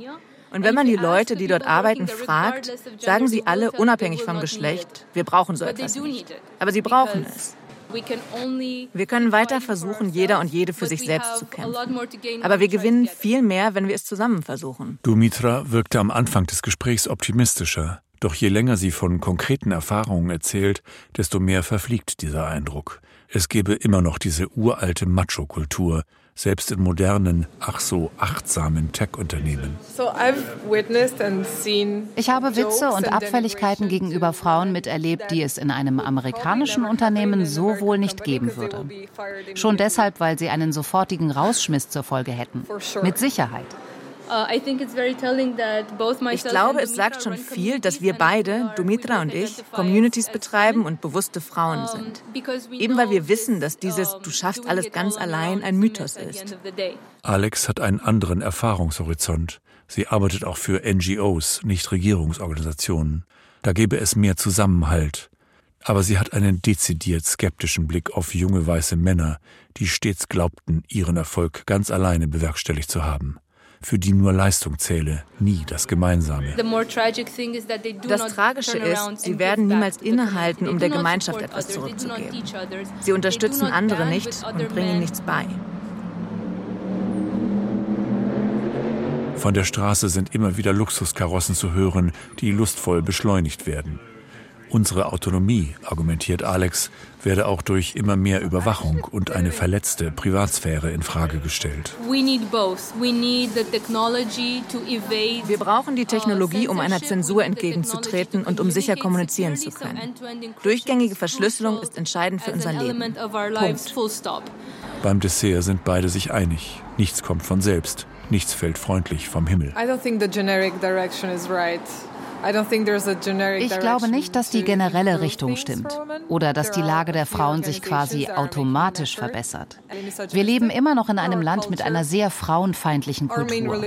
Und wenn man die Leute, die dort arbeiten, fragt, sagen sie alle, unabhängig vom Geschlecht, wir brauchen so etwas nicht. Aber sie brauchen es. Wir können weiter versuchen, jeder und jede für sich selbst zu kämpfen. Aber wir gewinnen viel mehr, wenn wir es zusammen versuchen. Dumitra wirkte am Anfang des Gesprächs optimistischer. Doch je länger sie von konkreten Erfahrungen erzählt, desto mehr verfliegt dieser Eindruck. Es gebe immer noch diese uralte Macho-Kultur, selbst in modernen, ach so achtsamen Tech-Unternehmen. Ich habe Witze und Abfälligkeiten gegenüber Frauen miterlebt, die es in einem amerikanischen Unternehmen so wohl nicht geben würde. Schon deshalb, weil sie einen sofortigen Rausschmiss zur Folge hätten. Mit Sicherheit. Uh, ich glaube, es sagt schon viel, dass wir beide, Dumitra und ich, Communities betreiben und bewusste Frauen sind. Eben weil wir wissen, dass dieses Du schaffst alles ganz allein ein Mythos ist. Alex hat einen anderen Erfahrungshorizont. Sie arbeitet auch für NGOs, Nichtregierungsorganisationen. Da gäbe es mehr Zusammenhalt. Aber sie hat einen dezidiert skeptischen Blick auf junge weiße Männer, die stets glaubten, ihren Erfolg ganz alleine bewerkstelligt zu haben für die nur Leistung zähle, nie das Gemeinsame. Das Tragische ist, sie werden niemals innehalten, um der Gemeinschaft etwas zurückzugeben. Sie unterstützen andere nicht und bringen nichts bei. Von der Straße sind immer wieder Luxuskarossen zu hören, die lustvoll beschleunigt werden. Unsere Autonomie, argumentiert Alex, werde auch durch immer mehr Überwachung und eine verletzte Privatsphäre in Frage gestellt. Wir brauchen die Technologie, um einer Zensur entgegenzutreten und um sicher kommunizieren zu können. Durchgängige Verschlüsselung ist entscheidend für unser Leben. Punkt. Beim Dessert sind beide sich einig. Nichts kommt von selbst. Nichts fällt freundlich vom Himmel. I don't think the generic direction is right. Ich glaube nicht, dass die generelle Richtung stimmt oder dass die Lage der Frauen sich quasi automatisch verbessert. Wir leben immer noch in einem Land mit einer sehr frauenfeindlichen Kultur.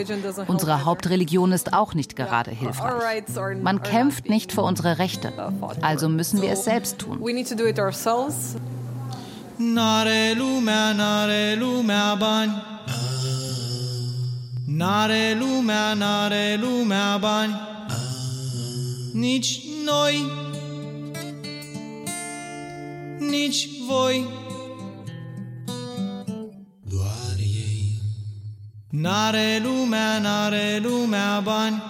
Unsere Hauptreligion ist auch nicht gerade hilfreich. Man kämpft nicht für unsere Rechte, also müssen wir es selbst tun. Nare lumea, nare lumea bani Nare lumea, nare lumea bani nici noi, nici voi. Doar ei. N-are lumea, n-are lumea bani.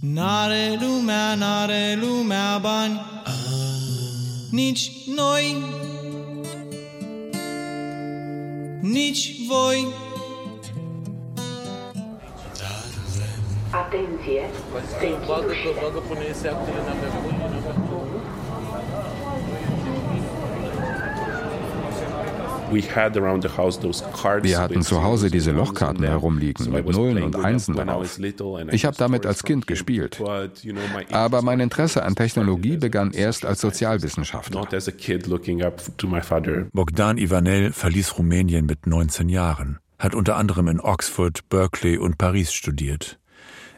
N-are lumea, n-are lumea bani. Nici noi, nici voi. Atenție, Bagă, bagă, pune ese actele na Wir hatten zu Hause diese Lochkarten herumliegen mit Nullen und Einsen darauf. Ich habe damit als Kind gespielt. Aber mein Interesse an Technologie begann erst als Sozialwissenschaftler. Bogdan Ivanel verließ Rumänien mit 19 Jahren, hat unter anderem in Oxford, Berkeley und Paris studiert.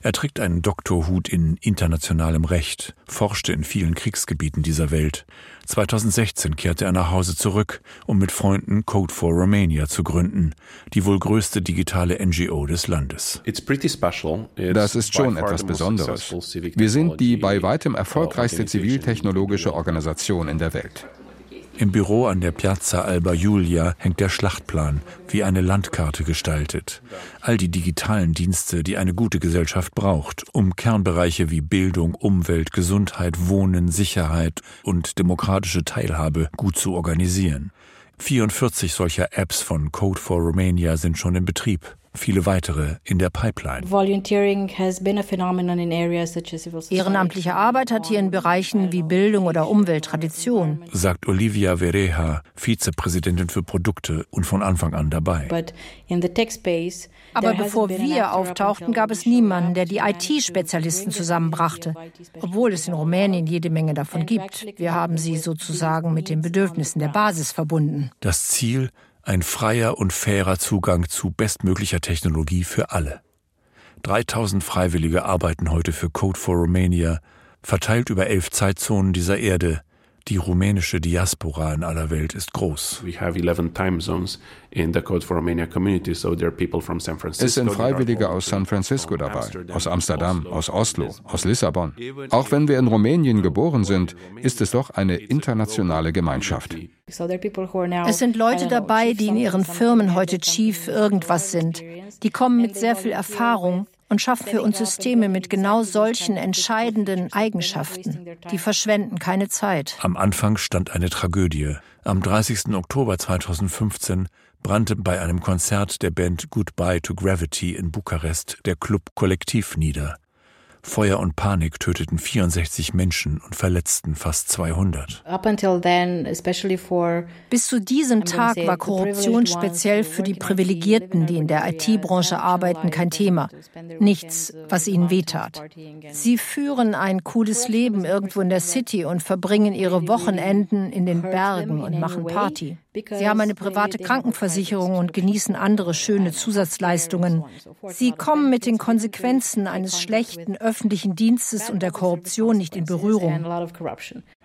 Er trägt einen Doktorhut in internationalem Recht, forschte in vielen Kriegsgebieten dieser Welt. 2016 kehrte er nach Hause zurück, um mit Freunden Code for Romania zu gründen, die wohl größte digitale NGO des Landes. Das ist schon etwas Besonderes. Wir sind die bei weitem erfolgreichste ziviltechnologische Organisation in der Welt. Im Büro an der Piazza Alba Giulia hängt der Schlachtplan, wie eine Landkarte gestaltet. All die digitalen Dienste, die eine gute Gesellschaft braucht, um Kernbereiche wie Bildung, Umwelt, Gesundheit, Wohnen, Sicherheit und demokratische Teilhabe gut zu organisieren. 44 solcher Apps von Code for Romania sind schon in Betrieb viele weitere in der Pipeline. Ehrenamtliche Arbeit hat hier in Bereichen wie Bildung oder Umwelt Tradition, sagt Olivia Vereja, Vizepräsidentin für Produkte und von Anfang an dabei. Aber bevor wir auftauchten, gab es niemanden, der die IT-Spezialisten zusammenbrachte, obwohl es in Rumänien jede Menge davon gibt. Wir haben sie sozusagen mit den Bedürfnissen der Basis verbunden. Das Ziel, ein freier und fairer Zugang zu bestmöglicher Technologie für alle. 3000 Freiwillige arbeiten heute für Code for Romania, verteilt über elf Zeitzonen dieser Erde, die rumänische Diaspora in aller Welt ist groß. Es sind Freiwillige aus San Francisco dabei, aus Amsterdam, aus Oslo, aus Lissabon. Auch wenn wir in Rumänien geboren sind, ist es doch eine internationale Gemeinschaft. Es sind Leute dabei, die in ihren Firmen heute Chief irgendwas sind. Die kommen mit sehr viel Erfahrung, und schaffen für uns Systeme mit genau solchen entscheidenden Eigenschaften. Die verschwenden keine Zeit. Am Anfang stand eine Tragödie. Am 30. Oktober 2015 brannte bei einem Konzert der Band Goodbye to Gravity in Bukarest der Club kollektiv nieder. Feuer und Panik töteten 64 Menschen und verletzten fast 200. Bis zu diesem Tag war Korruption speziell für die Privilegierten, die in der IT-Branche arbeiten, kein Thema. Nichts, was ihnen wehtat. Sie führen ein cooles Leben irgendwo in der City und verbringen ihre Wochenenden in den Bergen und machen Party. Sie haben eine private Krankenversicherung und genießen andere schöne Zusatzleistungen. Sie kommen mit den Konsequenzen eines schlechten öffentlichen Dienstes und der Korruption nicht in Berührung.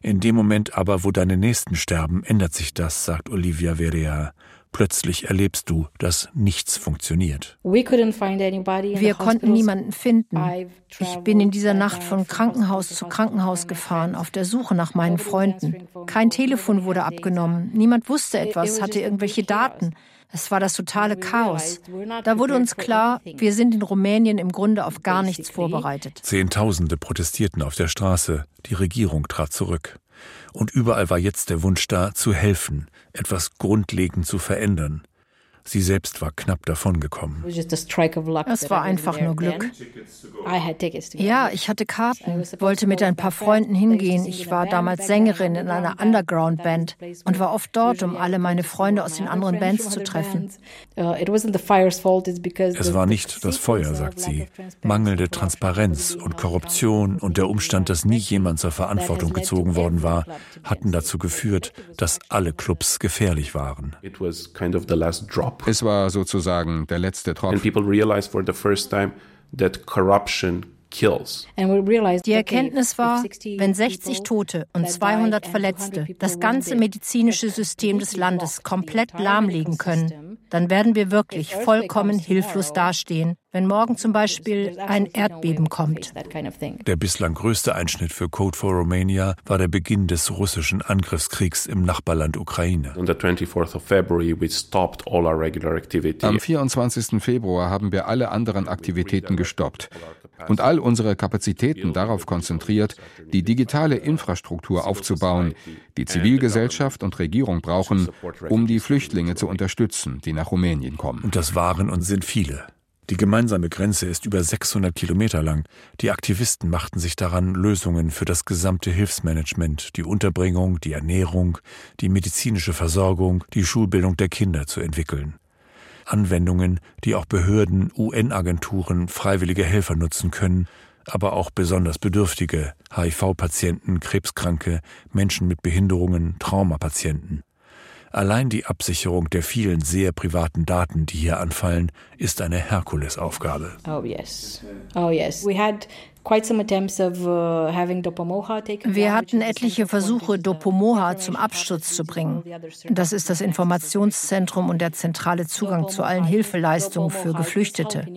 In dem Moment aber, wo deine Nächsten sterben, ändert sich das, sagt Olivia Verea. Plötzlich erlebst du, dass nichts funktioniert. Wir konnten niemanden finden. Ich bin in dieser Nacht von Krankenhaus zu Krankenhaus gefahren, auf der Suche nach meinen Freunden. Kein Telefon wurde abgenommen. Niemand wusste etwas, hatte irgendwelche Daten. Es war das totale Chaos. Da wurde uns klar, wir sind in Rumänien im Grunde auf gar nichts vorbereitet. Zehntausende protestierten auf der Straße. Die Regierung trat zurück. Und überall war jetzt der Wunsch da, zu helfen, etwas grundlegend zu verändern. Sie selbst war knapp davongekommen. Es war einfach nur Glück. Ja, ich hatte Karten, wollte mit ein paar Freunden hingehen. Ich war damals Sängerin in einer Underground-Band und war oft dort, um alle meine Freunde aus den anderen Bands zu treffen. Uh, es war nicht das Feuer, sagt sie. Mangelnde Transparenz und Korruption und der Umstand, dass nie jemand zur Verantwortung gezogen worden war, hatten dazu geführt, dass alle Clubs gefährlich waren. Es war sozusagen der letzte Tropfen. Die Erkenntnis war, wenn 60 Tote und 200 Verletzte das ganze medizinische System des Landes komplett lahmlegen können, dann werden wir wirklich vollkommen hilflos dastehen, wenn morgen zum Beispiel ein Erdbeben kommt. Der bislang größte Einschnitt für Code for Romania war der Beginn des russischen Angriffskriegs im Nachbarland Ukraine. Am 24. Februar haben wir alle anderen Aktivitäten gestoppt und all unsere Kapazitäten darauf konzentriert, die digitale Infrastruktur aufzubauen, die Zivilgesellschaft und Regierung brauchen, um die Flüchtlinge zu unterstützen, die nach Rumänien kommen. Und das waren und sind viele. Die gemeinsame Grenze ist über 600 Kilometer lang. Die Aktivisten machten sich daran, Lösungen für das gesamte Hilfsmanagement, die Unterbringung, die Ernährung, die medizinische Versorgung, die Schulbildung der Kinder zu entwickeln. Anwendungen, die auch Behörden, UN-Agenturen, freiwillige Helfer nutzen können, aber auch besonders Bedürftige, HIV-Patienten, Krebskranke, Menschen mit Behinderungen, Traumapatienten. Allein die Absicherung der vielen sehr privaten Daten, die hier anfallen, ist eine Herkulesaufgabe. Oh yes. Oh yes. We had Wir hatten etliche Versuche, Dopomoha zum Absturz zu bringen. Das ist das Informationszentrum und der zentrale Zugang zu allen Hilfeleistungen für Geflüchtete.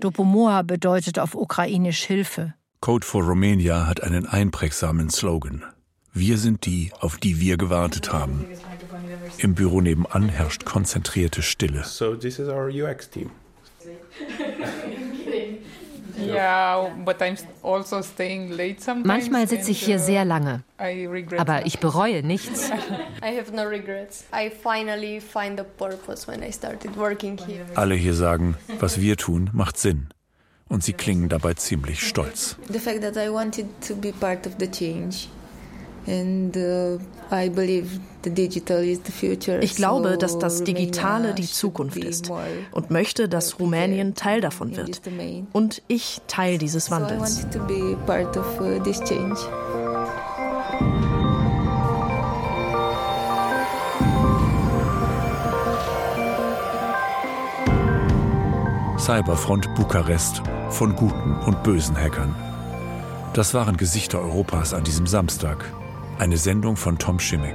Dopomoha bedeutet auf ukrainisch Hilfe. Code for Romania hat einen einprägsamen Slogan. Wir sind die, auf die wir gewartet haben. Im Büro nebenan herrscht konzentrierte Stille. So this is our UX team. Also Manchmal sitze ich hier uh, sehr lange, aber ich bereue nichts. Alle hier sagen, was wir tun, macht Sinn. Und sie klingen dabei ziemlich stolz. The fact that I wanted to be part of the change. Uh, ich glaube, dass das Digitale die Zukunft ist und möchte, dass Rumänien Teil davon wird. Und ich Teil dieses Wandels. Uh, Cyberfront Bukarest von guten und bösen Hackern. Das waren Gesichter Europas an diesem Samstag. Eine Sendung von Tom Schimmick.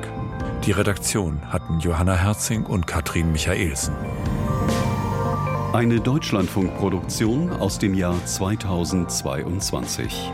Die Redaktion hatten Johanna Herzing und Katrin Michaelsen. Eine Deutschlandfunkproduktion aus dem Jahr 2022.